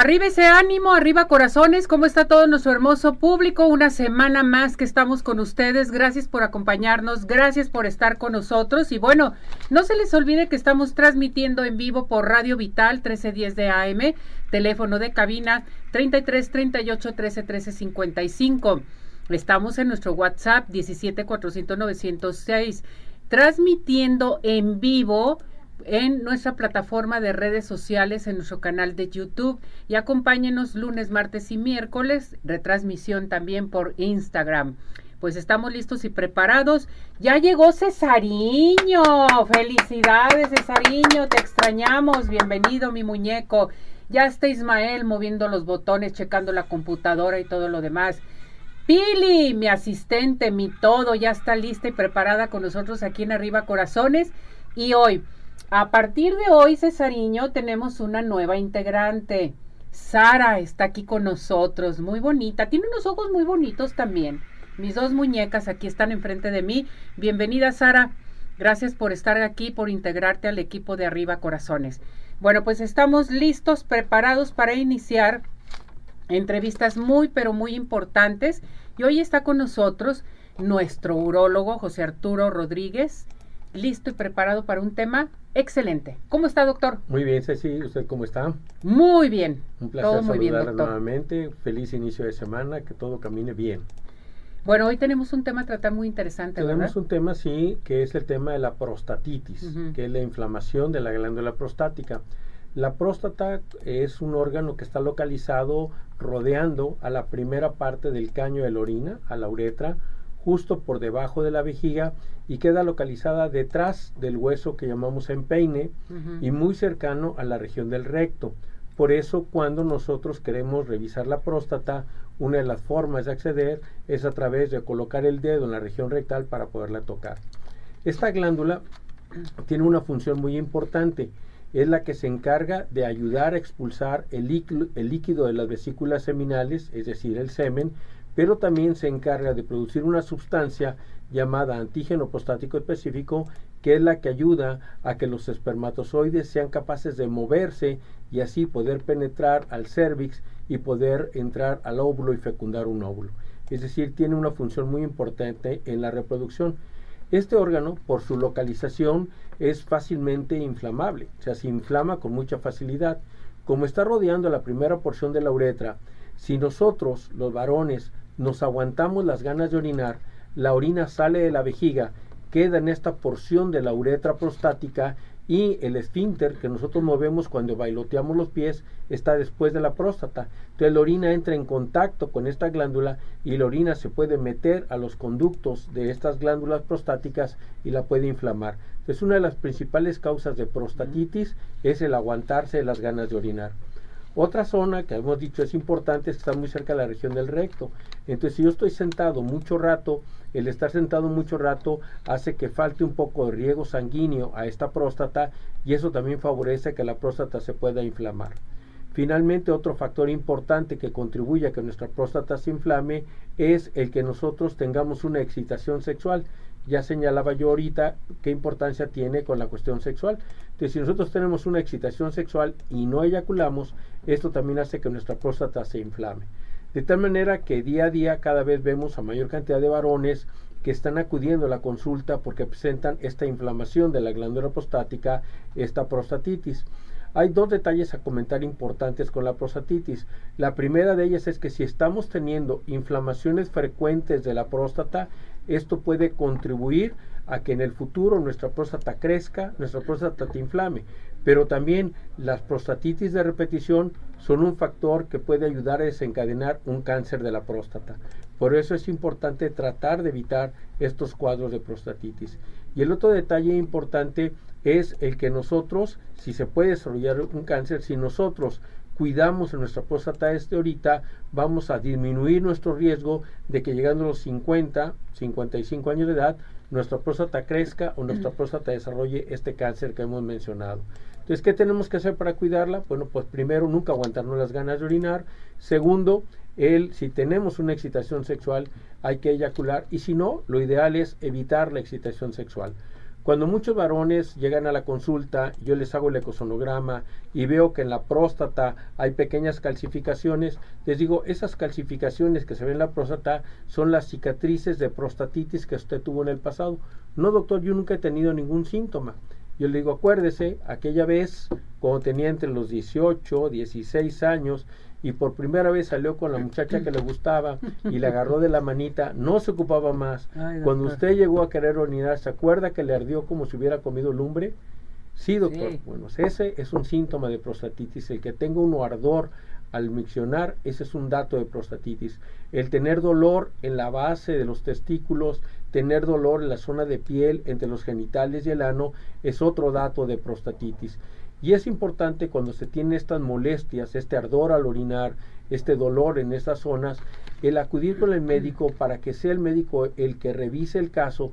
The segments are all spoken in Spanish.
Arriba ese ánimo, arriba corazones, ¿cómo está todo nuestro hermoso público? Una semana más que estamos con ustedes, gracias por acompañarnos, gracias por estar con nosotros y bueno, no se les olvide que estamos transmitiendo en vivo por Radio Vital 1310 de AM, teléfono de cabina 33 38 13 13 55. Estamos en nuestro WhatsApp 17 400 906, transmitiendo en vivo en nuestra plataforma de redes sociales, en nuestro canal de YouTube y acompáñenos lunes, martes y miércoles, retransmisión también por Instagram. Pues estamos listos y preparados. Ya llegó Cesariño. Felicidades, Cesariño. Te extrañamos. Bienvenido, mi muñeco. Ya está Ismael moviendo los botones, checando la computadora y todo lo demás. Pili, mi asistente, mi todo, ya está lista y preparada con nosotros aquí en Arriba Corazones. Y hoy, a partir de hoy, Cesariño, tenemos una nueva integrante. Sara está aquí con nosotros, muy bonita. Tiene unos ojos muy bonitos también. Mis dos muñecas aquí están enfrente de mí. Bienvenida, Sara. Gracias por estar aquí, por integrarte al equipo de Arriba Corazones. Bueno, pues estamos listos, preparados para iniciar entrevistas muy, pero muy importantes. Y hoy está con nosotros nuestro urólogo José Arturo Rodríguez, listo y preparado para un tema excelente. ¿Cómo está, doctor? Muy bien, Ceci. ¿Usted cómo está? Muy bien. Un placer todo muy bien, nuevamente. Feliz inicio de semana, que todo camine bien. Bueno, hoy tenemos un tema a tratar muy interesante, Tenemos un tema, sí, que es el tema de la prostatitis, que es la inflamación de la glándula prostática. La próstata es un órgano que está localizado rodeando a la primera parte del caño de la orina, a la uretra, justo por debajo de la vejiga y queda localizada detrás del hueso que llamamos empeine y muy cercano a la región del recto. Por eso cuando nosotros queremos revisar la próstata, una de las formas de acceder es a través de colocar el dedo en la región rectal para poderla tocar. Esta glándula tiene una función muy importante. Es la que se encarga de ayudar a expulsar el líquido, el líquido de las vesículas seminales, es decir, el semen, pero también se encarga de producir una sustancia llamada antígeno prostático específico, que es la que ayuda a que los espermatozoides sean capaces de moverse y así poder penetrar al cervix y poder entrar al óvulo y fecundar un óvulo. Es decir, tiene una función muy importante en la reproducción. Este órgano, por su localización, es fácilmente inflamable, o sea, se inflama con mucha facilidad. Como está rodeando la primera porción de la uretra, si nosotros, los varones, nos aguantamos las ganas de orinar, la orina sale de la vejiga, queda en esta porción de la uretra prostática y el esfínter que nosotros movemos cuando bailoteamos los pies está después de la próstata. Entonces la orina entra en contacto con esta glándula y la orina se puede meter a los conductos de estas glándulas prostáticas y la puede inflamar. Entonces una de las principales causas de prostatitis es el aguantarse las ganas de orinar. Otra zona que hemos dicho es importante es que está muy cerca de la región del recto. Entonces, si yo estoy sentado mucho rato, el estar sentado mucho rato hace que falte un poco de riego sanguíneo a esta próstata y eso también favorece que la próstata se pueda inflamar. Finalmente, otro factor importante que contribuye a que nuestra próstata se inflame es el que nosotros tengamos una excitación sexual ya señalaba yo ahorita qué importancia tiene con la cuestión sexual. Entonces, si nosotros tenemos una excitación sexual y no eyaculamos, esto también hace que nuestra próstata se inflame. De tal manera que día a día cada vez vemos a mayor cantidad de varones que están acudiendo a la consulta porque presentan esta inflamación de la glándula prostática, esta prostatitis. Hay dos detalles a comentar importantes con la prostatitis. La primera de ellas es que si estamos teniendo inflamaciones frecuentes de la próstata, esto puede contribuir a que en el futuro nuestra próstata crezca, nuestra próstata te inflame. Pero también las prostatitis de repetición son un factor que puede ayudar a desencadenar un cáncer de la próstata. Por eso es importante tratar de evitar estos cuadros de prostatitis. Y el otro detalle importante es el que nosotros, si se puede desarrollar un cáncer, si nosotros cuidamos nuestra próstata este ahorita, vamos a disminuir nuestro riesgo de que llegando a los 50, 55 años de edad, nuestra próstata crezca o nuestra próstata desarrolle este cáncer que hemos mencionado. Entonces, ¿qué tenemos que hacer para cuidarla? Bueno, pues primero, nunca aguantarnos las ganas de orinar. Segundo, el, si tenemos una excitación sexual, hay que eyacular. Y si no, lo ideal es evitar la excitación sexual. Cuando muchos varones llegan a la consulta, yo les hago el ecosonograma y veo que en la próstata hay pequeñas calcificaciones, les digo, esas calcificaciones que se ven en la próstata son las cicatrices de prostatitis que usted tuvo en el pasado. No, doctor, yo nunca he tenido ningún síntoma. Yo le digo, acuérdese, aquella vez, cuando tenía entre los 18, 16 años, y por primera vez salió con la muchacha que le gustaba y le agarró de la manita, no se ocupaba más. Cuando usted llegó a querer orinar, ¿se acuerda que le ardió como si hubiera comido lumbre? Sí, doctor. Bueno, ese es un síntoma de prostatitis. El que tenga uno ardor al miccionar, ese es un dato de prostatitis. El tener dolor en la base de los testículos, tener dolor en la zona de piel entre los genitales y el ano, es otro dato de prostatitis. Y es importante cuando se tiene estas molestias, este ardor al orinar, este dolor en estas zonas, el acudir con el médico para que sea el médico el que revise el caso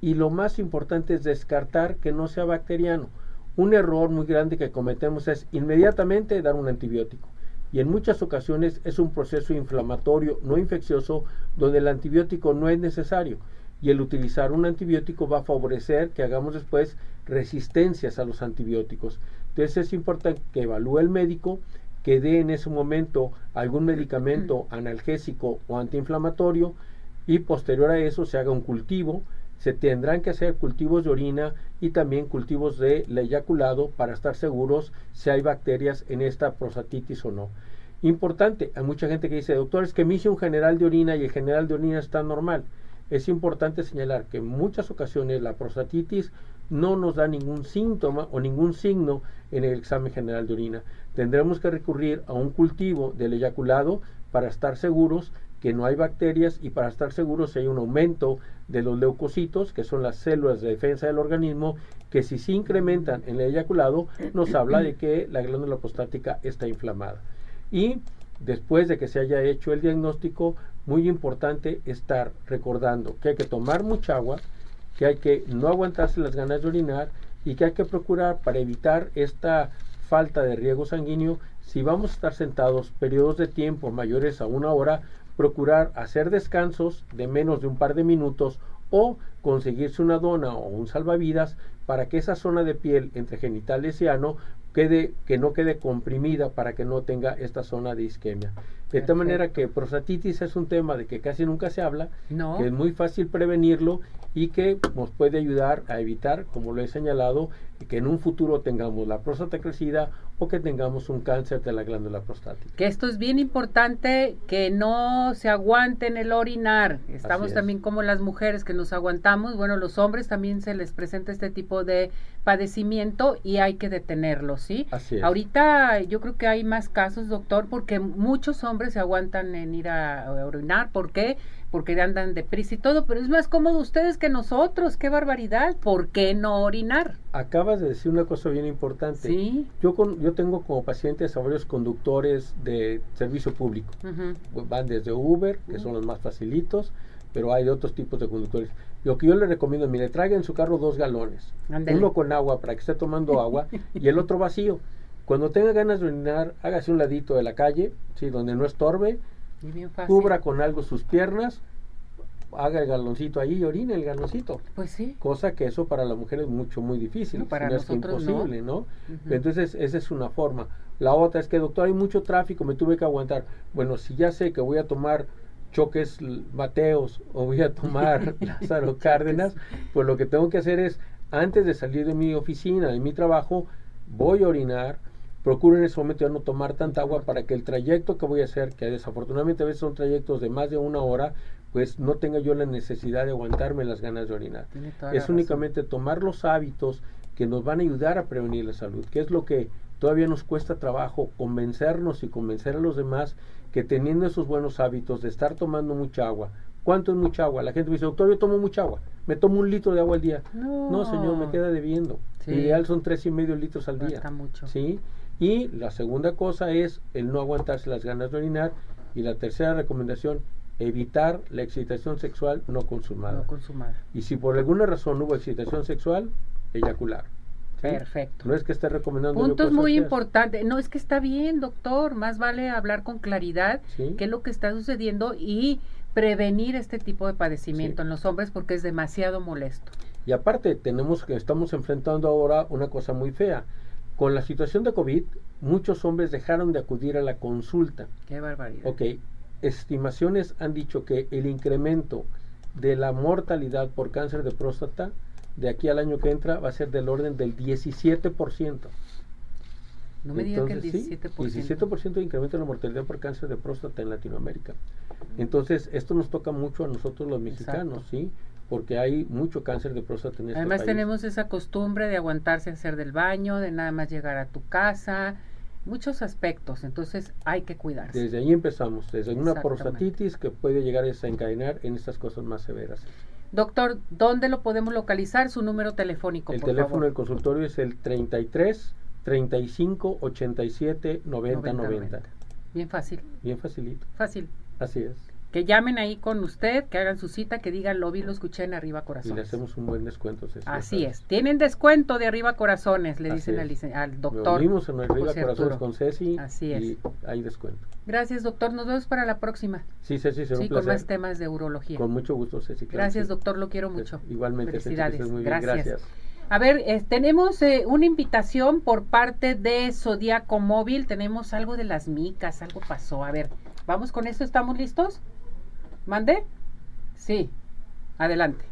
y lo más importante es descartar que no sea bacteriano. Un error muy grande que cometemos es inmediatamente dar un antibiótico y en muchas ocasiones es un proceso inflamatorio no infeccioso donde el antibiótico no es necesario y el utilizar un antibiótico va a favorecer que hagamos después resistencias a los antibióticos. Entonces es importante que evalúe el médico, que dé en ese momento algún medicamento analgésico o antiinflamatorio y posterior a eso se haga un cultivo. Se tendrán que hacer cultivos de orina y también cultivos de eyaculado para estar seguros si hay bacterias en esta prostatitis o no. Importante, hay mucha gente que dice, doctor, es que me hice un general de orina y el general de orina está normal. Es importante señalar que en muchas ocasiones la prostatitis no nos da ningún síntoma o ningún signo en el examen general de orina. Tendremos que recurrir a un cultivo del eyaculado para estar seguros que no hay bacterias y para estar seguros si hay un aumento de los leucocitos, que son las células de defensa del organismo, que si se incrementan en el eyaculado, nos habla de que la glándula prostática está inflamada. Y después de que se haya hecho el diagnóstico, muy importante estar recordando que hay que tomar mucha agua, que hay que no aguantarse las ganas de orinar y que hay que procurar para evitar esta falta de riego sanguíneo, si vamos a estar sentados periodos de tiempo mayores a una hora, procurar hacer descansos de menos de un par de minutos o conseguirse una dona o un salvavidas para que esa zona de piel entre genitales y ano quede, que no quede comprimida para que no tenga esta zona de isquemia. De tal manera que prostatitis es un tema de que casi nunca se habla, que es muy fácil prevenirlo y que nos puede ayudar a evitar, como lo he señalado, que en un futuro tengamos la próstata crecida o que tengamos un cáncer de la glándula prostática. Que esto es bien importante, que no se aguanten el orinar. Estamos también como las mujeres que nos aguantamos, bueno, los hombres también se les presenta este tipo de padecimiento y hay que detenerlo, ¿sí? Así es. Ahorita yo creo que hay más casos, doctor, porque muchos hombres se aguantan en ir a, orinar. ¿Por qué? Porque andan deprisa y todo, pero es más cómodo ustedes que nosotros. ¡Qué barbaridad! ¿Por qué no orinar? Acabas de decir una cosa bien importante. Sí. Yo, con, yo tengo como pacientes a varios conductores de servicio público. Van desde Uber, que son los más facilitos, pero hay otros tipos de conductores. Lo que yo le recomiendo, mire, traiga en su carro dos galones. Uno con agua para que esté tomando agua y el otro vacío. Cuando tenga ganas de orinar, hágase un ladito de la calle, ¿sí? donde no estorbe, cubra con algo sus piernas, haga el galoncito ahí y orine el galoncito. Pues sí. Cosa que eso para la mujer es mucho, muy difícil. para nosotros es imposible, ¿no? Entonces, esa es una forma. La otra es que, doctor, hay mucho tráfico, me tuve que aguantar. Bueno, si ya sé que voy a tomar choques Mateos o voy a tomar Lázaro Cárdenas, pues lo que tengo que hacer es, antes de salir de mi oficina, de mi trabajo, voy a orinar, procuro en ese momento ya no tomar tanta agua para que el trayecto que voy a hacer, que desafortunadamente a veces son trayectos de más de una hora, pues no tenga yo la necesidad de aguantarme las ganas de orinar. Es únicamente tomar los hábitos que nos van a ayudar a prevenir la salud, que es lo que todavía nos cuesta trabajo convencernos y convencer a los demás que teniendo esos buenos hábitos de estar tomando mucha agua, ¿cuánto es mucha agua? La gente me dice, doctor, yo tomo mucha agua, me tomo un litro de agua al día. No, señor, me queda debiendo. Sí. ideal son tres y medio litros al día. mucho. ¿sí? Y la segunda cosa es el no aguantarse las ganas de orinar. Y la tercera recomendación, evitar la excitación sexual no consumada. No consumada. Y si por alguna razón hubo excitación sexual, eyacular. Perfecto. No es que esté recomendando. Puntos muy importantes. No es que está bien, doctor. Más vale hablar con claridad qué es lo que está sucediendo y prevenir este tipo de padecimiento en los hombres porque es demasiado molesto. Y aparte tenemos que estamos enfrentando ahora una cosa muy fea. Con la situación de COVID, muchos hombres dejaron de acudir a la consulta. Qué barbaridad. Ok, estimaciones han dicho que el incremento de la mortalidad por cáncer de próstata de aquí al año que entra va a ser del orden del 17%. No me diga que el 17%. 17% de incremento de la mortalidad por cáncer de próstata en Latinoamérica. Entonces, esto nos toca mucho a nosotros los mexicanos, ¿sí? Porque hay mucho cáncer de próstata en este Además tenemos esa costumbre de aguantarse a hacer del baño, de nada más llegar a tu casa, muchos aspectos, entonces hay que cuidarse. Desde ahí empezamos, desde una prostatitis que puede llegar a desencadenar en estas cosas más severas. Doctor, ¿dónde lo podemos localizar? Su número telefónico. El teléfono del consultorio es el 33 35 87 90 90. Bien fácil. Bien facilito. Fácil. Así es. Que llamen ahí con usted, que hagan su cita, que digan lo vi, lo escuché en Arriba Corazones. Y le hacemos un buen descuento. Así es. Tienen descuento de Arriba Corazones, le dicen al, al, doctor. Nos en Arriba Corazones con Ceci. Así es. Y hay descuento. Gracias, doctor. Nos vemos para la próxima. Sí, Ceci, será sí, con más temas de urología. Con mucho gusto, Ceci. Gracias, doctor. Lo quiero pues, mucho. igualmente, Felicidades. muy bien. Gracias. A ver, tenemos eh, una invitación por parte de Zodíaco Móvil. Tenemos algo de las micas, algo pasó. A ver, vamos con esto. ¿Estamos listos? ¿Mande? Sí. Adelante.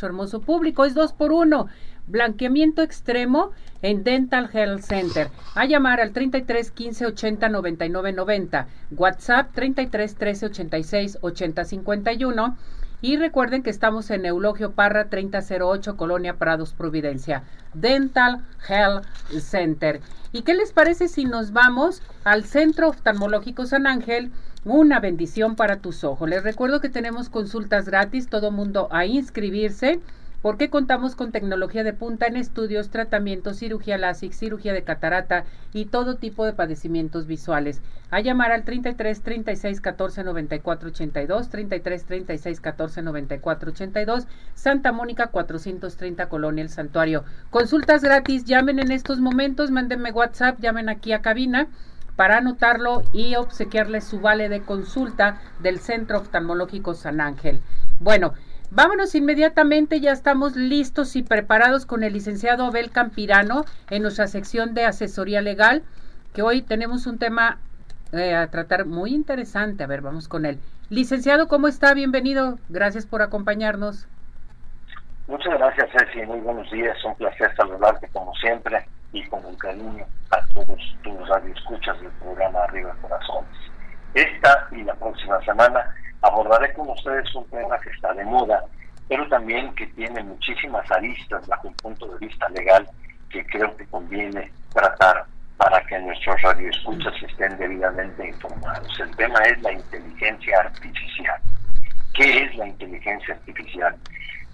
Su hermoso público es dos por uno. Blanqueamiento extremo en Dental Health Center. A llamar al 33 15 80 99 90. WhatsApp 33 13 86 80 51. Y recuerden que estamos en Eulogio Parra 3008, Colonia Prados, Providencia. Dental Health Center. ¿Y qué les parece si nos vamos al Centro Oftalmológico San Ángel? Una bendición para tus ojos. Les recuerdo que tenemos consultas gratis, todo mundo a inscribirse porque contamos con tecnología de punta en estudios, tratamientos, cirugía LASIK, cirugía de catarata y todo tipo de padecimientos visuales. A llamar al 33 36 14 94 82, 33 36 14 94 82, Santa Mónica 430 Colonia El Santuario. Consultas gratis, llamen en estos momentos, mándenme WhatsApp, llamen aquí a cabina para anotarlo y obsequiarle su vale de consulta del Centro Oftalmológico San Ángel. Bueno, vámonos inmediatamente, ya estamos listos y preparados con el licenciado Abel Campirano en nuestra sección de asesoría legal, que hoy tenemos un tema eh, a tratar muy interesante. A ver, vamos con él. Licenciado, ¿cómo está? Bienvenido. Gracias por acompañarnos. Muchas gracias, Ceci. Muy buenos días. Un placer saludarte como siempre y con un cariño a todos tus radioescuchas del programa Arriba Corazones. Esta y la próxima semana abordaré con ustedes un tema que está de moda, pero también que tiene muchísimas aristas bajo un punto de vista legal que creo que conviene tratar para que nuestros radioescuchas estén debidamente informados. El tema es la inteligencia artificial. ¿Qué es la inteligencia artificial?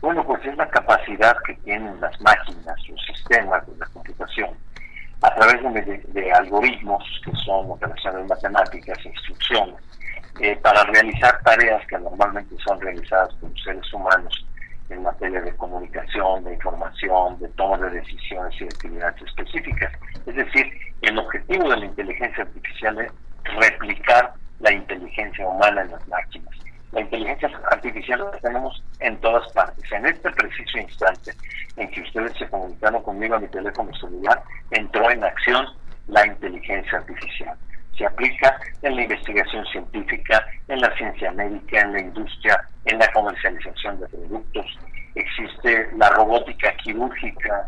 Bueno, pues es la capacidad que tienen las máquinas, los sistemas de la computación, a través de, algoritmos que son operaciones matemáticas, instrucciones, eh, para realizar tareas que normalmente son realizadas por seres humanos en materia de comunicación, de información, de toma de decisiones y de actividades específicas. Es decir, el objetivo de la inteligencia artificial es replicar la inteligencia humana en las máquinas. La inteligencia artificial la tenemos en todas partes. En este preciso instante en que ustedes se comunicaron conmigo a mi teléfono celular, entró en acción la inteligencia artificial. Se aplica en la investigación científica, en la ciencia médica, en la industria, en la comercialización de productos. Existe la robótica quirúrgica,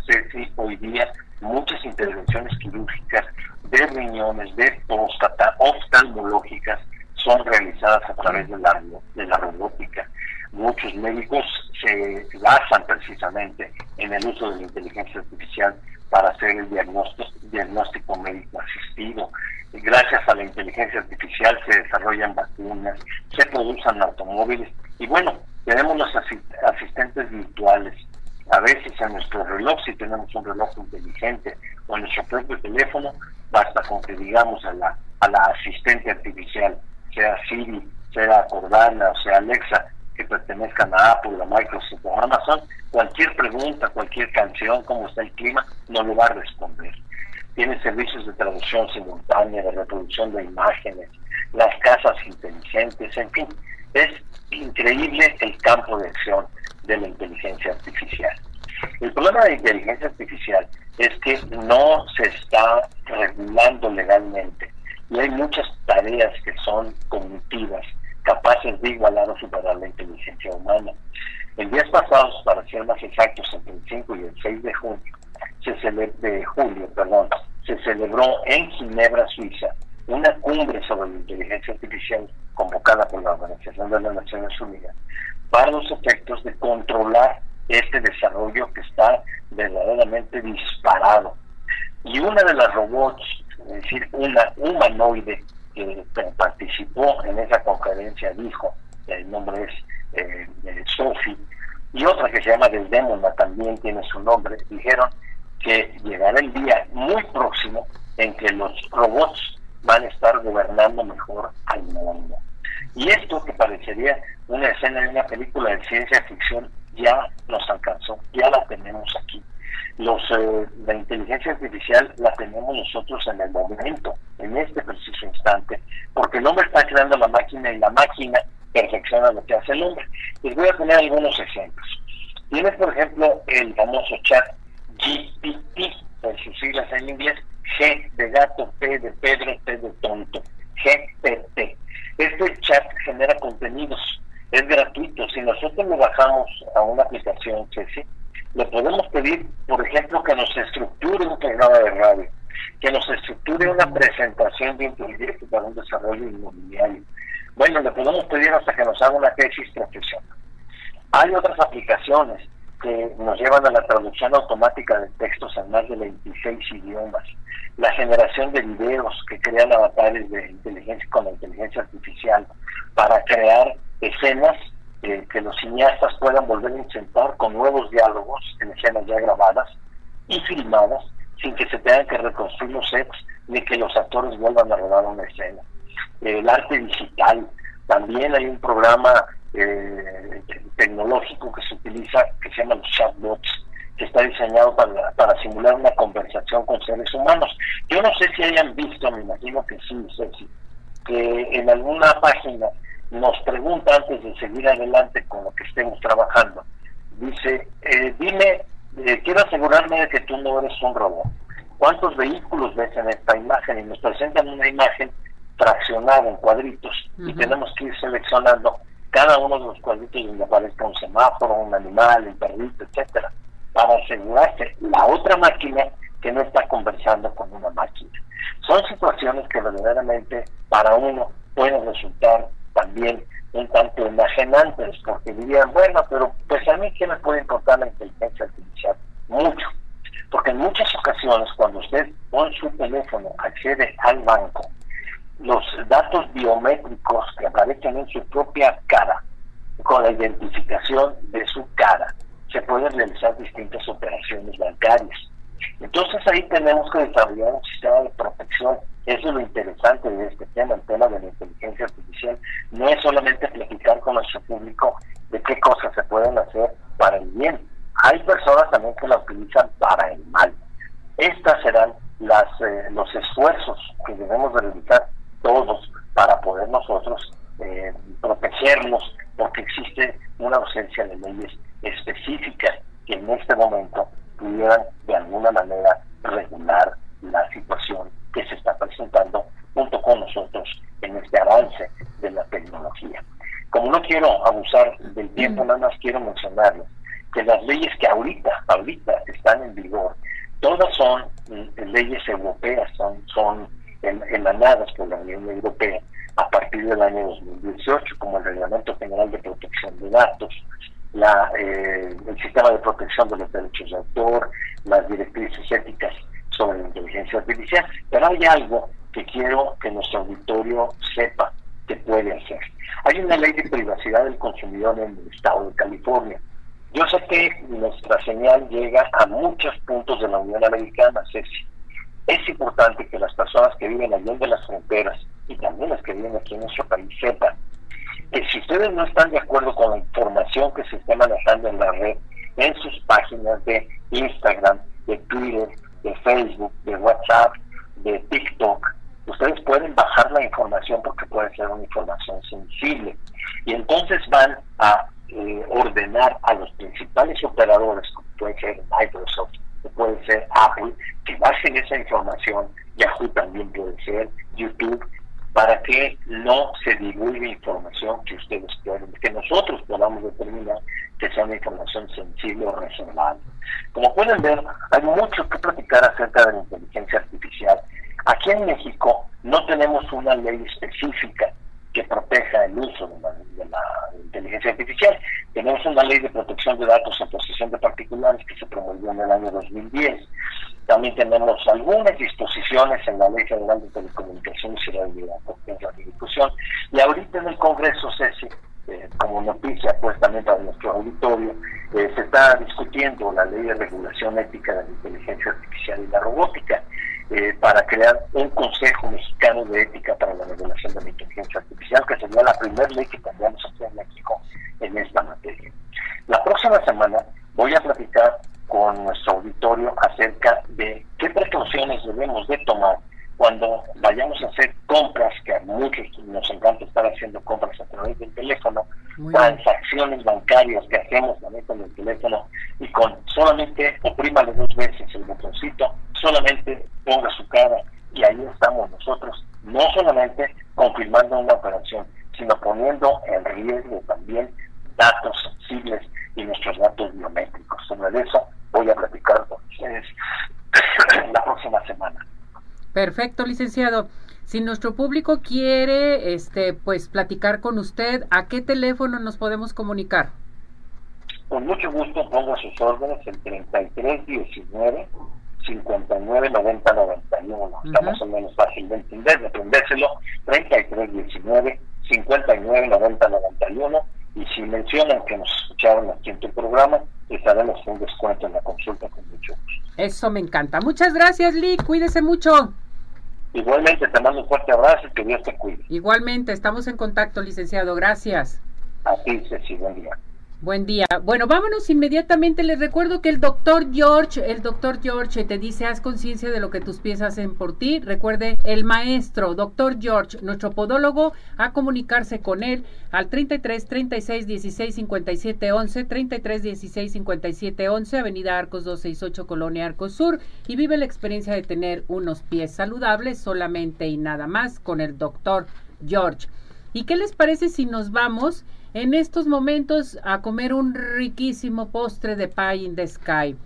hoy día muchas intervenciones quirúrgicas de riñones, de próstata, oftalmológicas, son realizadas a través de la, de la robótica. Muchos médicos se basan precisamente en el uso de la inteligencia artificial para hacer el diagnóstico, diagnóstico médico asistido. Gracias a la inteligencia artificial se desarrollan vacunas, se producen automóviles y bueno, tenemos los asistentes virtuales. A veces en nuestro reloj, si tenemos un reloj inteligente o en nuestro propio teléfono, basta con que digamos a la, a la asistente artificial sea Siri sea Cortana o sea Alexa, que pertenezcan a Apple, a Microsoft o a Amazon, cualquier pregunta, cualquier canción, cómo está el clima, no lo va a responder. Tiene servicios de traducción simultánea, de reproducción de imágenes, las casas inteligentes, en fin, es increíble el campo de acción de la inteligencia artificial. El problema de la inteligencia artificial es que no se está regulando legalmente y hay muchas tareas que son cognitivas capaces de igualar o superar la inteligencia humana. En días pasados, para ser más exactos, entre el 5 y el 6 de junio, se de julio, perdón, se celebró en Ginebra, Suiza, una cumbre sobre la inteligencia artificial convocada por la Organización de las Naciones Unidas para los efectos de controlar este desarrollo que está verdaderamente disparado. Y una de las robots, es decir, una humanoide que participó en esa conferencia dijo, el nombre es eh, Sophie, y otra que se llama Desdemona, también tiene su nombre, dijeron que llegará el día muy próximo en que los robots van a estar gobernando mejor al mundo. Y esto que parecería una escena de una película de ciencia ficción ya nos alcanzó, ya la tenemos aquí. Los, eh, la inteligencia artificial la tenemos nosotros en el momento, en este preciso instante, porque el hombre está creando la máquina y la máquina perfecciona lo que hace el hombre. Les voy a poner algunos ejemplos. Tienes, por ejemplo, el famoso chat GPT, por sus siglas en inglés, G de gato, P de Pedro, T de tonto, GPT. Este chat genera contenidos, es gratuito. Si nosotros lo bajamos a una aplicación, Ceci, le podemos pedir, por ejemplo, que nos estructure un programa de radio, que nos estructure una presentación de un proyecto para un desarrollo inmobiliario. Bueno, le podemos pedir hasta que nos haga una tesis profesional. Hay otras aplicaciones que nos llevan a la traducción automática de textos en más de 26 idiomas, la generación de videos que crean avatares de inteligencia con la inteligencia artificial para crear escenas eh, que los cineastas puedan volver a insertar con nuevos diálogos en escenas ya grabadas y filmadas sin que se tengan que reconstruir los sets ni que los actores vuelvan a rodar una escena. el arte digital, también hay un programa eh, tecnológico que se utiliza que se llama los chatbots, que está diseñado para, para simular una conversación con seres humanos. Yo no sé si hayan visto, me imagino que sí, Ceci, que en alguna página nos pregunta antes de seguir adelante con lo que estemos trabajando, dice, eh, dime, eh, quiero asegurarme de que tú no eres un robot. ¿Cuántos vehículos ves en esta imagen? Y nos presentan una imagen fraccionada en cuadritos y tenemos que ir seleccionando cada uno de los cuadritos donde aparezca un semáforo, un animal, un perrito, etcétera, para asegurarse la otra máquina que no está conversando con una máquina. Son situaciones que verdaderamente para uno pueden resultar también un tanto enajenantes, porque dirían, bueno, pero pues a mí qué me puede importar la inteligencia artificial? Mucho. Porque en muchas ocasiones cuando usted con su teléfono accede al banco, los datos biométricos que aparecen en su propia cara, con la identificación de su cara, se pueden realizar distintas operaciones bancarias. Entonces ahí tenemos que desarrollar un sistema de protección. Eso es lo interesante de este tema, el tema de la inteligencia artificial. No es solamente platicar con nuestro público de qué cosas se pueden hacer para el bien. Hay personas también que la utilizan para el mal. Estas serán las, eh, los esfuerzos que debemos realizar todos para poder nosotros eh, protegernos, porque existe una ausencia de leyes específicas que en este momento pudieran de alguna manera regular la situación que se está presentando junto con nosotros en este avance de la tecnología. Como no quiero abusar del tiempo, nada más quiero mencionarles que las leyes que ahorita, ahorita están en vigor, todas son mm, leyes europeas, son, son emanadas por la Unión Europea a partir del año 2018, como el Reglamento General de Protección de Datos, la, eh, el sistema de protección de los derechos de autor, las directrices éticas sobre la inteligencia artificial. Pero hay algo que quiero que nuestro auditorio sepa que puede hacer. Hay una ley de privacidad del consumidor en el estado de California. Yo sé que nuestra señal llega a muchos puntos de la Unión Americana, Ceci. Es importante que las personas que viven allá de las fronteras y también las que viven aquí en nuestro país sepan no están de acuerdo con la información que se está manejando en la red, en sus páginas de Instagram, de Twitter, de Facebook, de WhatsApp, de TikTok, ustedes pueden bajar la información porque puede ser una información sensible. Y entonces van a eh, ordenar a los principales operadores, como puede ser Microsoft, que puede ser Apple, que bajen esa información, Yahoo también puede ser, YouTube, para que no se divulgue información que ustedes pueden, que nosotros podamos determinar que sea una información sensible o reservada. Como pueden ver, hay mucho que platicar acerca de la inteligencia artificial. Aquí en México no tenemos una ley específica que proteja el uso de la, inteligencia artificial. Tenemos una ley de protección de datos en posesión de particulares que se promovió en el año 2010. También tenemos algunas disposiciones en la Ley Federal de Telecomunicaciones y la Difusión. Y ahorita en el Congreso, Ceci, eh, como noticia pues también para nuestro auditorio, eh, se está discutiendo la Ley de Regulación Ética de la Inteligencia Artificial y la Robótica. Eh, para crear un Consejo Mexicano de Ética para la Regulación de la Inteligencia Artificial, que sería la primera ley que tendríamos aquí en México en esta materia. La próxima semana voy a platicar con nuestro auditorio acerca de qué precauciones debemos de tomar cuando vayamos a hacer compras, que a muchos nos encanta estar haciendo compras a través del teléfono, transacciones bancarias que hacemos también con el teléfono y con solamente oprímale dos veces el botoncito, solamente ponga su cara y ahí estamos nosotros, no solamente confirmando una operación, sino poniendo en riesgo también datos sensibles y nuestros datos biométricos. Sobre eso voy a platicar con ustedes la próxima semana. Perfecto, licenciado. Si nuestro público quiere, este, pues platicar con usted, ¿a qué teléfono nos podemos comunicar? Con mucho gusto pongo sus órdenes el 3319 59 90 91. Está más o menos fácil de entender, de aprendérselo. 3319 59 90 91. Y si mencionan que nos escucharon aquí en tu programa, les daremos un descuento en la consulta con mucho gusto. Eso me encanta. Muchas gracias, Lee. Cuídese mucho. Igualmente, te mando un fuerte abrazo y que Dios te cuide. Igualmente, estamos en contacto, licenciado. Gracias. A ti, Ceci, buen día. Buen día. Bueno, vámonos inmediatamente. Les recuerdo que el doctor George, el doctor George te dice, haz conciencia de lo que tus pies hacen por ti. Recuerde, el maestro, doctor George, nuestro podólogo, a comunicarse con él al 33 36 16 57 11, 33 16 57 11, Avenida Arcos 268, Colonia Arcos Sur, y vive la experiencia de tener unos pies saludables solamente y nada más con el doctor George. ¿Y qué les parece si nos vamos? En estos momentos a comer un riquísimo postre de Pie in the Sky.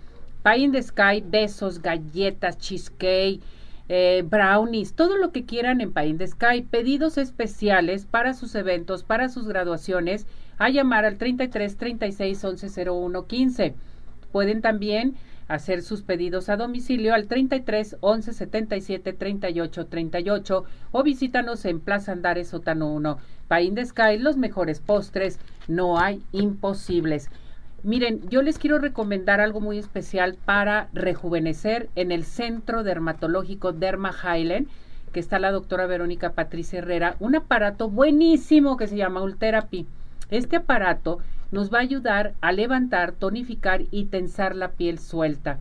Pie in the Sky, besos, galletas, cheesecake, eh, brownies, todo lo que quieran en Pie in the Sky. Pedidos especiales para sus eventos, para sus graduaciones, a llamar al 33 36 11 01 15. Pueden también hacer sus pedidos a domicilio al 33 11 77 38 38 o visítanos en Plaza Andares Sótano 1. Pain de Sky, los mejores postres, no hay imposibles. Miren, yo les quiero recomendar algo muy especial para rejuvenecer en el Centro Dermatológico Derma Highland, que está la doctora Verónica Patricia Herrera, un aparato buenísimo que se llama Ultherapy. Este aparato nos va a ayudar a levantar, tonificar y tensar la piel suelta.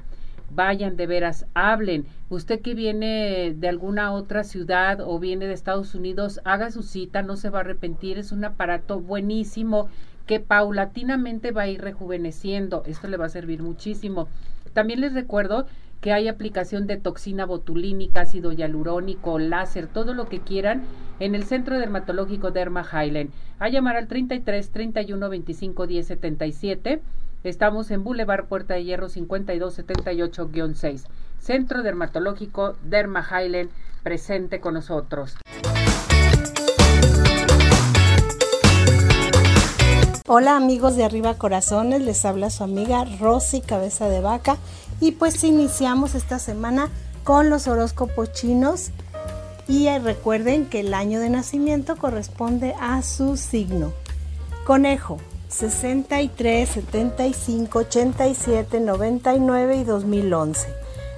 Vayan de veras, hablen. Usted que viene de alguna otra ciudad o viene de Estados Unidos, haga su cita, no se va a arrepentir. Es un aparato buenísimo que paulatinamente va a ir rejuveneciendo. Esto le va a servir muchísimo. También les recuerdo que hay aplicación de toxina botulínica, ácido hialurónico, láser, todo lo que quieran en el Centro Dermatológico Derma Highland. A llamar al 33 31 25 10 77. Estamos en Boulevard Puerta de Hierro 5278-6. Centro Dermatológico Derma Highland presente con nosotros. Hola amigos de Arriba Corazones, les habla su amiga Rosy Cabeza de Vaca y pues iniciamos esta semana con los horóscopos chinos y recuerden que el año de nacimiento corresponde a su signo. Conejo, 63, 75, 87, 99 y 2011.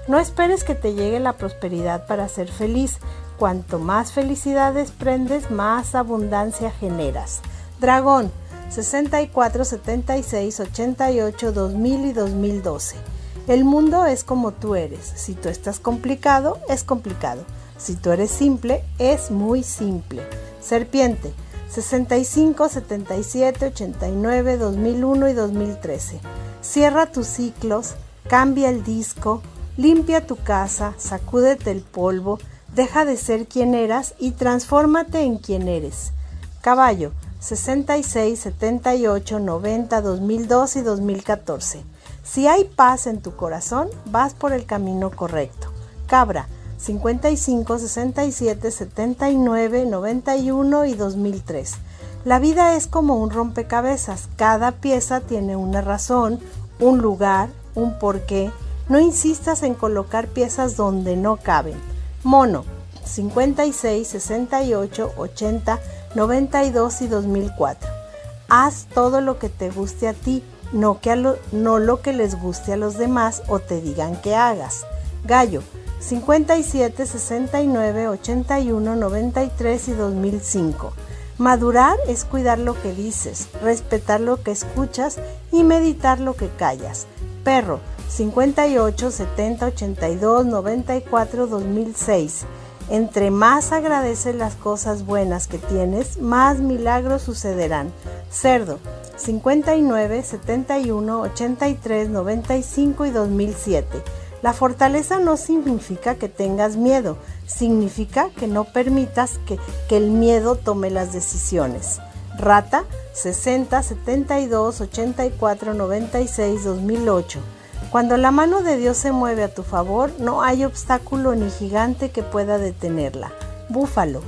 No esperes que te llegue la prosperidad para ser feliz. Cuanto más felicidades prendes, más abundancia generas. Dragón, 64 76 88 2000 y 2012. El mundo es como tú eres. Si tú estás complicado, es complicado. Si tú eres simple, es muy simple. Serpiente 65 77 89 2001 y 2013. Cierra tus ciclos, cambia el disco, limpia tu casa, sacúdete el polvo, deja de ser quien eras y transfórmate en quien eres. Caballo 66, 78, 90, 2002 y 2014. Si hay paz en tu corazón, vas por el camino correcto. Cabra 55, 67, 79, 91 y 2003. La vida es como un rompecabezas. Cada pieza tiene una razón, un lugar, un porqué. No insistas en colocar piezas donde no caben. Mono 56, 68, 80, 92 y 2004. Haz todo lo que te guste a ti, no, que lo, no lo que les guste a los demás o te digan que hagas. Gallo 57, 69, 81, 93 y 2005. Madurar es cuidar lo que dices, respetar lo que escuchas y meditar lo que callas. Perro 58, 70, 82, 94, 2006. Entre más agradeces las cosas buenas que tienes, más milagros sucederán. Cerdo 59, 71, 83, 95 y 2007. La fortaleza no significa que tengas miedo, significa que no permitas que, que, el miedo tome las decisiones. Rata 60, 72, 84, 96, 2008. Cuando la mano de Dios se mueve a tu favor, no hay obstáculo ni gigante que pueda detenerla. Búfalo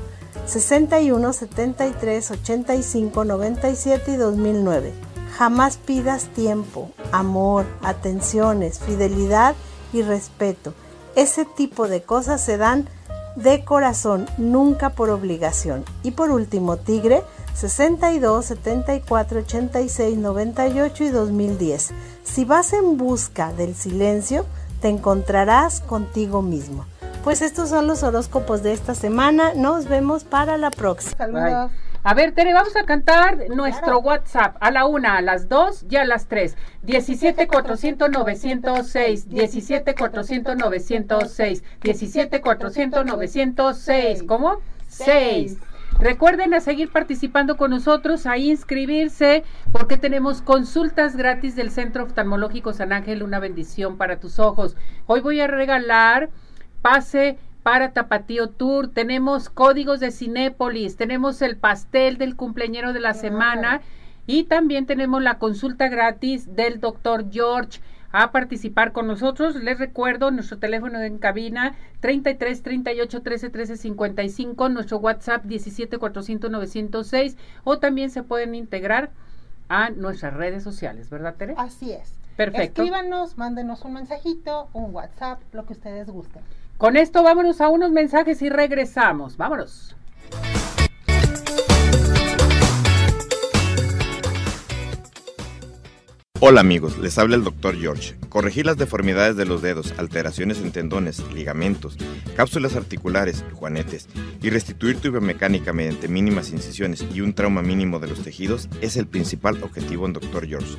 61, 73, 85, 97 y 2009. Jamás pidas tiempo, amor, atenciones, fidelidad y respeto. Ese tipo de cosas se dan de corazón, nunca por obligación. Y por último, Tigre 62, 74, 86, 98 y 2010. Si vas en busca del silencio, te encontrarás contigo mismo. Pues estos son los horóscopos de esta semana. Nos vemos para la próxima. Saludos. A ver, Tere, vamos a cantar nuestro WhatsApp a la una, a las dos y a las tres. 17 400 906, 17 400 906, 17 400 906. ¿Cómo? 6. Recuerden a seguir participando con nosotros, a inscribirse, porque tenemos consultas gratis del Centro Oftalmológico San Ángel, una bendición para tus ojos. Hoy voy a regalar pase para Tapatío Tour, tenemos códigos de Cinépolis, tenemos el pastel del cumpleañero de la semana y también tenemos la consulta gratis del doctor George a participar con nosotros. Les recuerdo nuestro teléfono en cabina 33 38 13 13 55, nuestro WhatsApp 17 400 906 o también se pueden integrar a nuestras redes sociales, ¿verdad, Tere? Así es. Perfecto. Escríbanos, mándenos un mensajito, un WhatsApp, lo que ustedes gusten. Con esto vámonos a unos mensajes y regresamos. Vámonos. Hola amigos, les habla el Dr. George. Corregir las deformidades de los dedos, alteraciones en tendones, ligamentos, cápsulas articulares, juanetes y restituir tu biomecánica mediante mínimas incisiones y un trauma mínimo de los tejidos es el principal objetivo en Dr. George.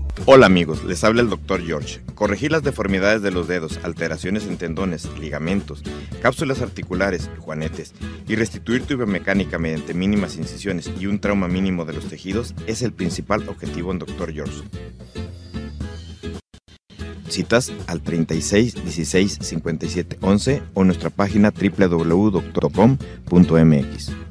Hola amigos, les habla el Dr. George. Corregir las deformidades de los dedos, alteraciones en tendones, ligamentos, cápsulas articulares, juanetes y restituir tu biomecánica mediante mínimas incisiones y un trauma mínimo de los tejidos es el principal objetivo en Dr. George. Citas al 36 16 57 11 o nuestra página www.doctor.com.mx.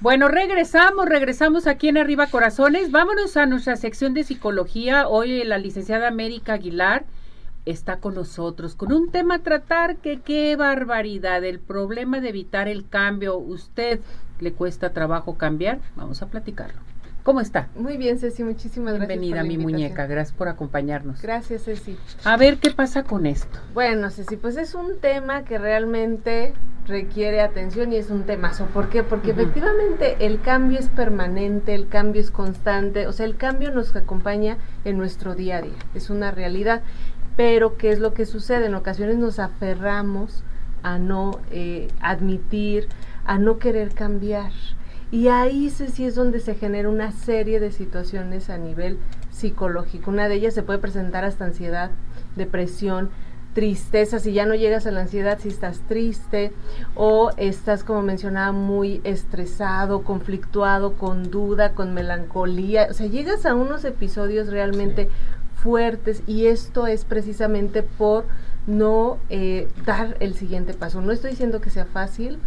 Bueno, regresamos, regresamos aquí en Arriba Corazones. Vámonos a nuestra sección de psicología. Hoy la licenciada América Aguilar está con nosotros con un tema a tratar que qué barbaridad, el problema de evitar el cambio. ¿Usted le cuesta trabajo cambiar? Vamos a platicarlo. ¿Cómo está? Muy bien, Ceci, muchísimas gracias. Bienvenida, mi muñeca, gracias por acompañarnos. Gracias, Ceci. A ver qué pasa con esto. Bueno, Ceci, pues es un tema que realmente requiere atención y es un temazo. ¿Por qué? Porque efectivamente el cambio es permanente, el cambio es constante, o sea, el cambio nos acompaña en nuestro día a día, es una realidad. Pero, ¿qué es lo que sucede? En ocasiones nos aferramos a no eh, admitir, a no querer cambiar. Y ahí sí es donde se genera una serie de situaciones a nivel psicológico. Una de ellas se puede presentar hasta ansiedad, depresión, tristeza, si ya no llegas a la ansiedad, si estás triste o estás, como mencionaba, muy estresado, conflictuado, con duda, con melancolía, o sea, llegas a unos episodios realmente fuertes y esto es precisamente por no eh, dar el siguiente paso. No estoy diciendo que sea fácil,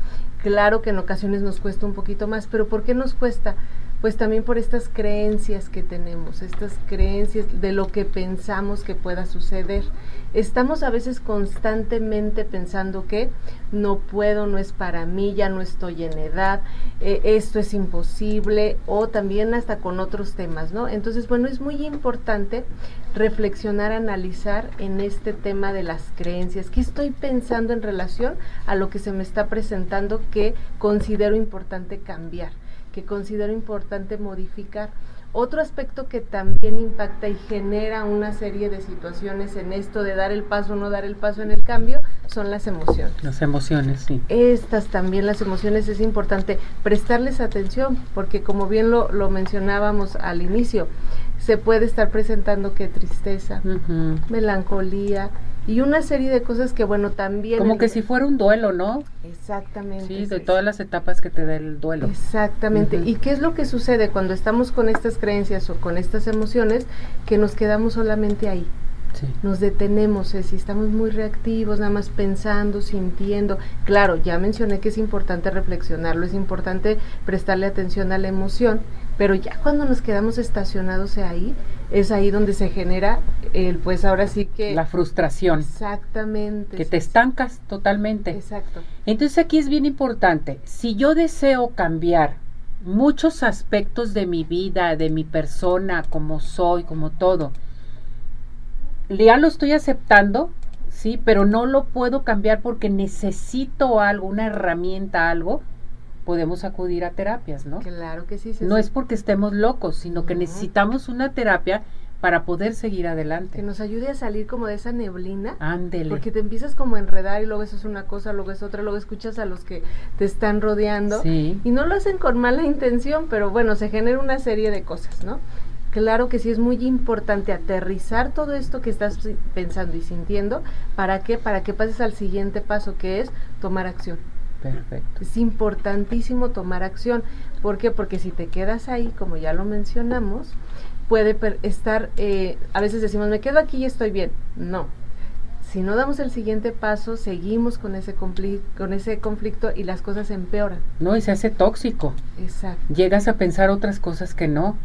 Claro que en ocasiones nos cuesta un poquito más, pero ¿por qué nos cuesta? Pues también por estas creencias que tenemos, estas creencias de lo que pensamos que pueda suceder. Estamos a veces constantemente pensando que no puedo, no es para mí, ya no estoy en edad, eh, esto es imposible, o también hasta con otros temas, ¿no? Entonces, bueno, es muy importante reflexionar, analizar en este tema de las creencias. ¿Qué estoy pensando en relación a lo que se me está presentando que considero importante cambiar, que considero importante modificar? Otro aspecto que también impacta y genera una serie de situaciones en esto de dar el paso o no dar el paso en el cambio son las emociones. Las emociones, sí. Estas también, las emociones, es importante prestarles atención, porque como bien lo, lo mencionábamos al inicio, se puede estar presentando que tristeza, melancolía, y una serie de cosas que bueno también como que si fuera un duelo no exactamente sí de todas las etapas que te da el duelo. Exactamente. Y qué es lo que sucede cuando estamos con estas creencias o con estas emociones que nos quedamos solamente ahí. Sí. nos detenemos si estamos muy reactivos nada más pensando sintiendo. Claro ya mencioné que es importante reflexionarlo es importante prestarle atención a la emoción pero ya cuando nos quedamos estacionados ahí es ahí donde se genera el pues ahora sí que la frustración. Exactamente que te estancas totalmente. Exacto. Entonces aquí es bien importante si yo deseo cambiar muchos aspectos de mi vida de mi persona como soy como todo ya lo estoy aceptando sí pero no lo puedo cambiar porque necesito algo una herramienta algo podemos acudir a terapias, ¿no? Claro que sí. no es porque estemos locos, sino que necesitamos una terapia para poder seguir adelante. Que nos ayude a salir como de esa neblina. Ándele. Porque te empiezas como a enredar y luego eso es una cosa, luego es otra, luego escuchas a los que te están rodeando. Sí. Y no lo hacen con mala intención, pero bueno, se genera una serie de cosas, ¿no? Claro que sí es muy importante aterrizar todo esto que estás pensando y sintiendo. ¿Para qué? Para que pases al siguiente paso, que es tomar acción. Perfecto. Es importantísimo tomar acción. ¿Por qué? Porque si te quedas ahí, como ya lo mencionamos, puede estar, eh, a veces decimos, me quedo aquí y estoy bien. No. Si no damos el siguiente paso, seguimos con ese, con ese conflicto y las cosas empeoran. No, y se hace tóxico. Exacto. Llegas a pensar otras cosas que no.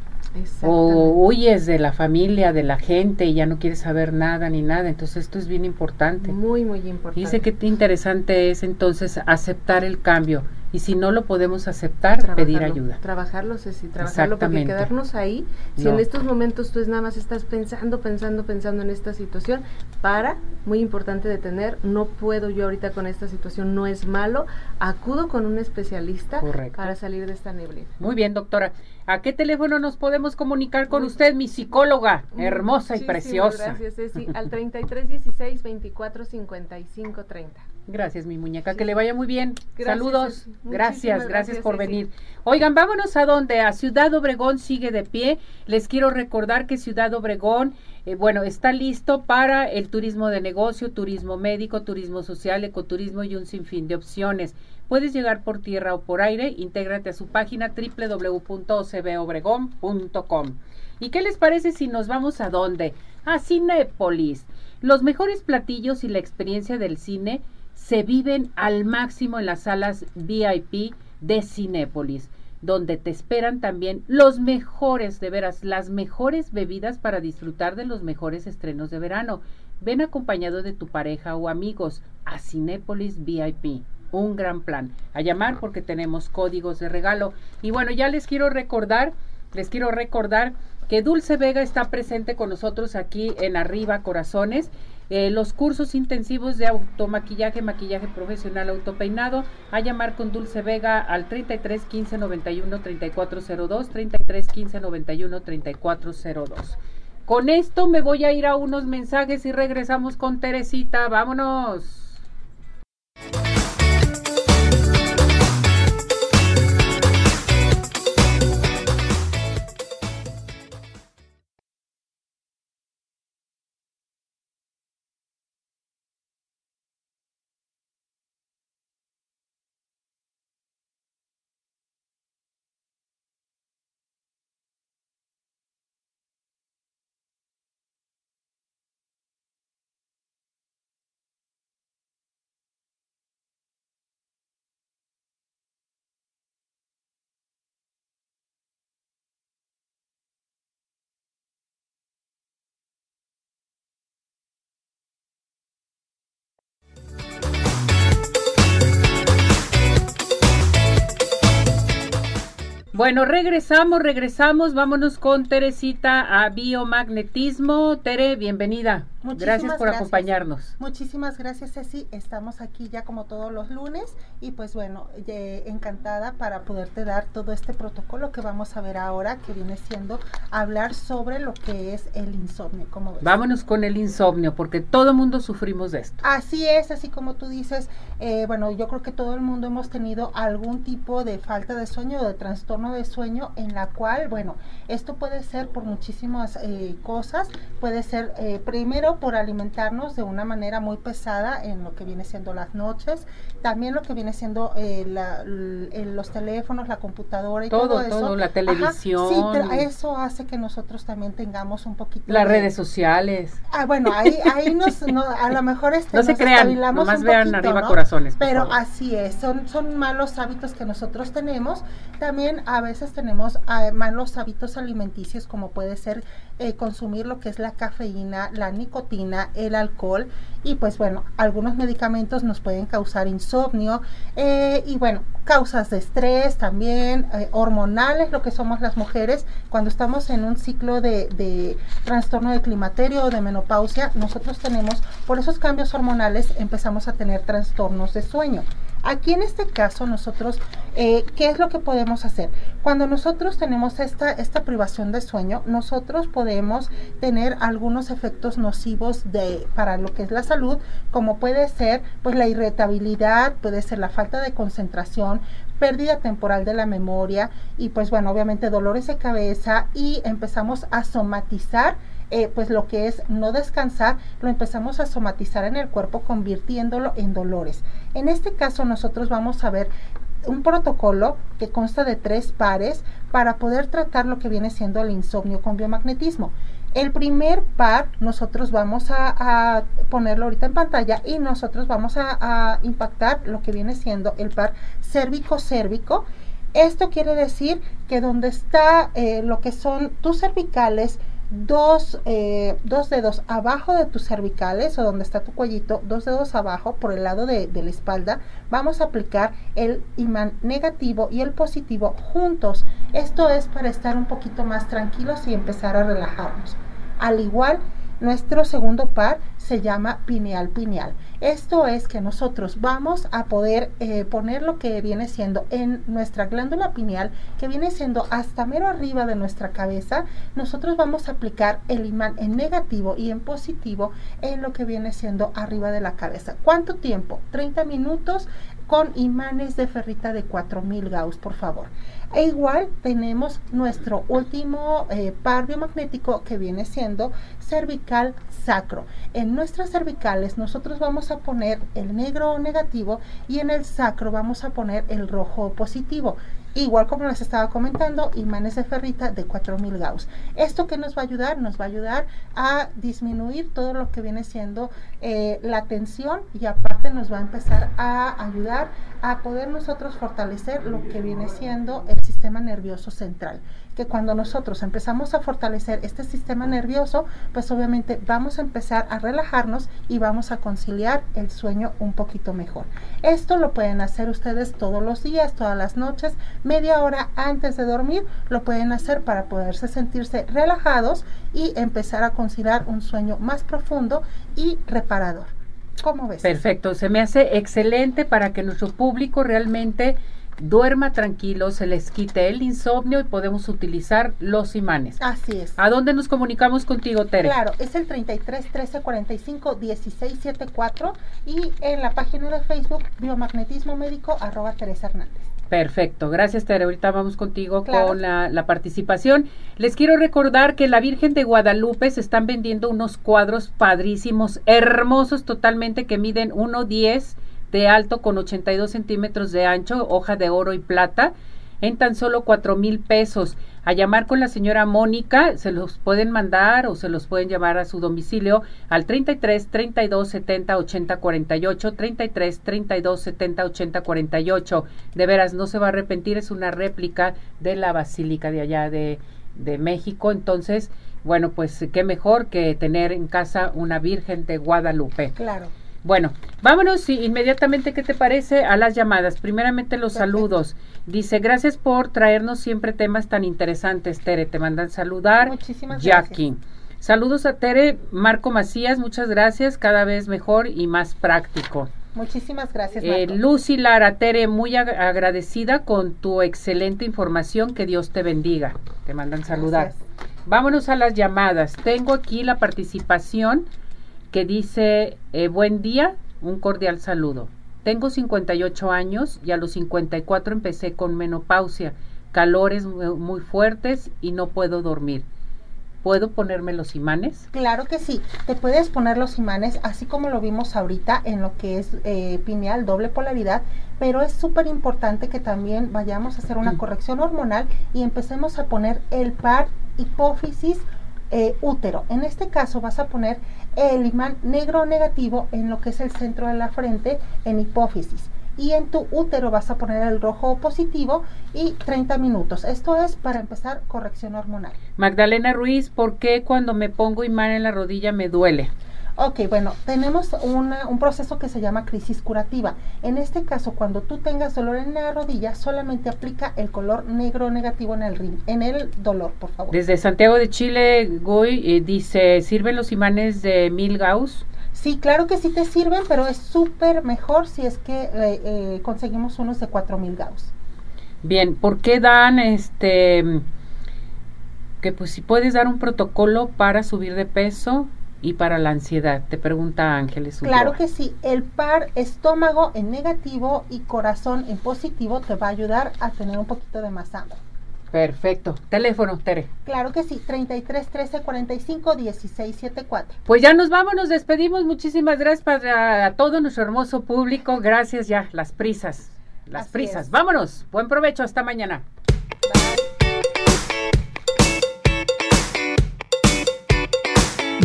O huyes de la familia, de la gente y ya no quieres saber nada ni nada. Entonces esto es bien importante. Muy, muy importante. Dice que interesante es entonces aceptar el cambio. Y si no lo podemos aceptar, pedir ayuda. Trabajarlo, Ceci, trabajarlo, porque quedarnos ahí, si en estos momentos tú es nada más estás pensando, pensando, pensando en esta situación, para, muy importante detener, no puedo yo ahorita con esta situación, no es malo, acudo con un especialista para salir de esta neblina. Muy bien, doctora. ¿A qué teléfono nos podemos comunicar con usted, mi psicóloga, hermosa y preciosa? Gracias, Ceci, al 33 16 24 55 30. Gracias, mi muñeca. Que le vaya muy bien. Saludos. Gracias, gracias, por venir. Oigan, vámonos a donde a Ciudad Obregón sigue de pie. Les quiero recordar que Ciudad Obregón, eh, bueno, está listo para el turismo de negocio, turismo médico, turismo social, ecoturismo y un sinfín de opciones. Puedes llegar por tierra o por aire. Intégrate a su página www.ocbobregón.com. ¿Y qué les parece si nos vamos a dónde? A Cinépolis. Los mejores platillos y la experiencia del cine se viven al máximo en las salas VIP de Cinépolis, donde te esperan también los mejores, de veras, las mejores bebidas para disfrutar de los mejores estrenos de verano. Ven acompañado de tu pareja o amigos a Cinépolis VIP. Un gran plan. A llamar porque tenemos códigos de regalo. Y bueno, ya les quiero recordar, les quiero recordar que Dulce Vega está presente con nosotros aquí en Arriba Corazones eh, los cursos intensivos de automaquillaje, maquillaje profesional, autopeinado, a llamar con Dulce Vega al 33 15 91 3402, 33 15 91 3402. Con esto me voy a ir a unos mensajes y regresamos con Teresita. Vámonos. Bueno, regresamos, regresamos. Vámonos con Teresita a biomagnetismo. Tere, bienvenida. Gracias por acompañarnos. Muchísimas gracias, Ceci. Estamos aquí ya como todos los lunes y pues bueno, encantada para poderte dar todo este protocolo que vamos a ver ahora, que viene siendo hablar sobre lo que es el insomnio. ¿Cómo Vámonos con el insomnio, porque todo mundo sufrimos de esto. Así es, así como tú dices. Eh, bueno, yo creo que todo el mundo hemos tenido algún tipo de falta de sueño o de trastorno de sueño en la cual, bueno, esto puede ser por muchísimas eh, cosas, puede ser eh, por alimentarnos de una manera muy pesada en lo que viene siendo las noches, también lo que viene siendo eh, los teléfonos, la computadora y todo, eso. Todo, la televisión. sí, eso hace que nosotros también tengamos un poquito... Las redes sociales. Ah, bueno, ahí, ahí nos, a lo mejor este, no se crean, nomás vean arriba corazones. Pero así es, son, son malos hábitos que nosotros tenemos. También a veces tenemos ah, malos hábitos alimenticios como puede ser eh, consumir lo que es la cafeína, la nicotina, el alcohol y pues bueno, algunos medicamentos nos pueden causar insomnio eh, y bueno, causas de estrés también, eh, hormonales, lo que somos las mujeres, cuando estamos en un ciclo de, de trastorno de climaterio o de menopausia, nosotros tenemos, por esos cambios hormonales empezamos a tener trastornos de sueño. Aquí en este caso nosotros, eh, ¿qué es lo que podemos hacer? Cuando nosotros tenemos esta, esta privación de sueño, nosotros podemos tener algunos efectos nocivos de, para lo que es la salud, como puede ser pues la irritabilidad, puede ser la falta de concentración, pérdida temporal de la memoria y pues bueno, obviamente dolores de cabeza y empezamos a somatizar eh, pues lo que es no descansar, lo empezamos a somatizar en el cuerpo convirtiéndolo en dolores. En este caso nosotros vamos a ver un protocolo que consta de tres pares para poder tratar lo que viene siendo el insomnio con biomagnetismo. El primer par nosotros vamos a, ponerlo ahorita en pantalla y nosotros vamos a, impactar lo que viene siendo el par cérvico-cérvico. Esto quiere decir que donde está eh, lo que son tus cervicales, dos, eh, dos dedos abajo de tus cervicales o donde está tu cuellito, dos dedos abajo por el lado de, de, la espalda, vamos a aplicar el imán negativo y el positivo juntos. Esto es para estar un poquito más tranquilos y empezar a relajarnos. Al igual, nuestro segundo par se llama pineal pineal. Esto es que nosotros vamos a poder eh, poner lo que viene siendo en nuestra glándula pineal, que viene siendo hasta mero arriba de nuestra cabeza. Nosotros vamos a aplicar el imán en negativo y en positivo en lo que viene siendo arriba de la cabeza. ¿Cuánto tiempo? 30 minutos con imanes de ferrita de 4000 Gauss, por favor. E igual tenemos nuestro último eh, par biomagnético que viene siendo cervical sacro. En nuestras cervicales nosotros vamos a poner el negro negativo y en el sacro vamos a poner el rojo positivo. Igual como les estaba comentando, imanes de ferrita de 4000 Gauss. ¿Esto que nos va a ayudar? Nos va a ayudar a disminuir todo lo que viene siendo eh, la tensión y aparte nos va a empezar a ayudar a poder nosotros fortalecer lo que viene siendo el sistema nervioso central que cuando nosotros empezamos a fortalecer este sistema nervioso, pues obviamente vamos a empezar a relajarnos y vamos a conciliar el sueño un poquito mejor. Esto lo pueden hacer ustedes todos los días, todas las noches, media hora antes de dormir, lo pueden hacer para poderse sentirse relajados y empezar a conciliar un sueño más profundo y reparador. ¿Cómo ves? Perfecto, se me hace excelente para que nuestro público realmente duerma tranquilo, se les quite el insomnio y podemos utilizar los imanes. Así es. ¿A dónde nos comunicamos contigo, Tere? Claro, es el 33 13 45 16 74 y en la página de Facebook Biomagnetismo Médico arroba Teresa Hernández. Perfecto, gracias Tere. Ahorita vamos contigo con la, la, participación. Les quiero recordar que la Virgen de Guadalupe se están vendiendo unos cuadros padrísimos, hermosos totalmente, que miden 1,10 de alto con 82 centímetros de ancho, hoja de oro y plata, en tan solo cuatro mil pesos. A llamar con la señora Mónica, se los pueden mandar o se los pueden llevar a su domicilio al 33 32 70 80 48, 33 32 70 80 48. De veras, no se va a arrepentir, es una réplica de la basílica de allá de, de México. Entonces, bueno, pues qué mejor que tener en casa una Virgen de Guadalupe. Claro. Bueno, vámonos inmediatamente, ¿qué te parece? A las llamadas. Primeramente los saludos. Dice, gracias por traernos siempre temas tan interesantes, Tere. Te mandan saludar. Muchísimas Jackie. Saludos a Tere, Marco Macías, muchas gracias, cada vez mejor y más práctico. Muchísimas gracias. Eh, Lucy Lara, Tere, muy agradecida con tu excelente información, que Dios te bendiga. Te mandan saludar. Vámonos a las llamadas. Tengo aquí la participación que dice, eh, buen día, un cordial saludo. Tengo 58 años y a los 54 empecé con menopausia, calores muy fuertes y no puedo dormir. ¿Puedo ponerme los imanes? Claro que sí, te puedes poner los imanes, así como lo vimos ahorita en lo que es eh, pineal, doble polaridad, pero es súper importante que también vayamos a hacer una mm. corrección hormonal y empecemos a poner el par hipófisis eh, útero. En este caso vas a poner el imán negro negativo en lo que es el centro de la frente en hipófisis y en tu útero vas a poner el rojo positivo y 30 minutos. Esto es para empezar corrección hormonal. Magdalena Ruiz, ¿por qué cuando me pongo imán en la rodilla me duele? Ok, bueno, tenemos un proceso que se llama crisis curativa. En este caso, cuando tú tengas dolor en la rodilla, solamente aplica el color negro negativo en el, en el dolor, por favor. Desde Santiago de Chile, Goy eh, dice, ¿sirven los imanes de mil Gauss? Sí, claro que sí te sirven, pero es súper mejor si es que eh, eh, conseguimos unos de 4000 Gauss. Bien, ¿por qué dan este que pues si puedes dar un protocolo para subir de peso y para la ansiedad? Te pregunta Ángeles. Claro que sí, el par estómago en negativo y corazón en positivo te va a ayudar a tener un poquito de más hambre. Perfecto. Teléfono, Tere. Claro que sí, 33 13 45 16 74. Pues ya nos vamos, nos despedimos. Muchísimas gracias para todo nuestro hermoso público. Gracias ya, las prisas. Las prisas. Vámonos. Buen provecho. Hasta mañana.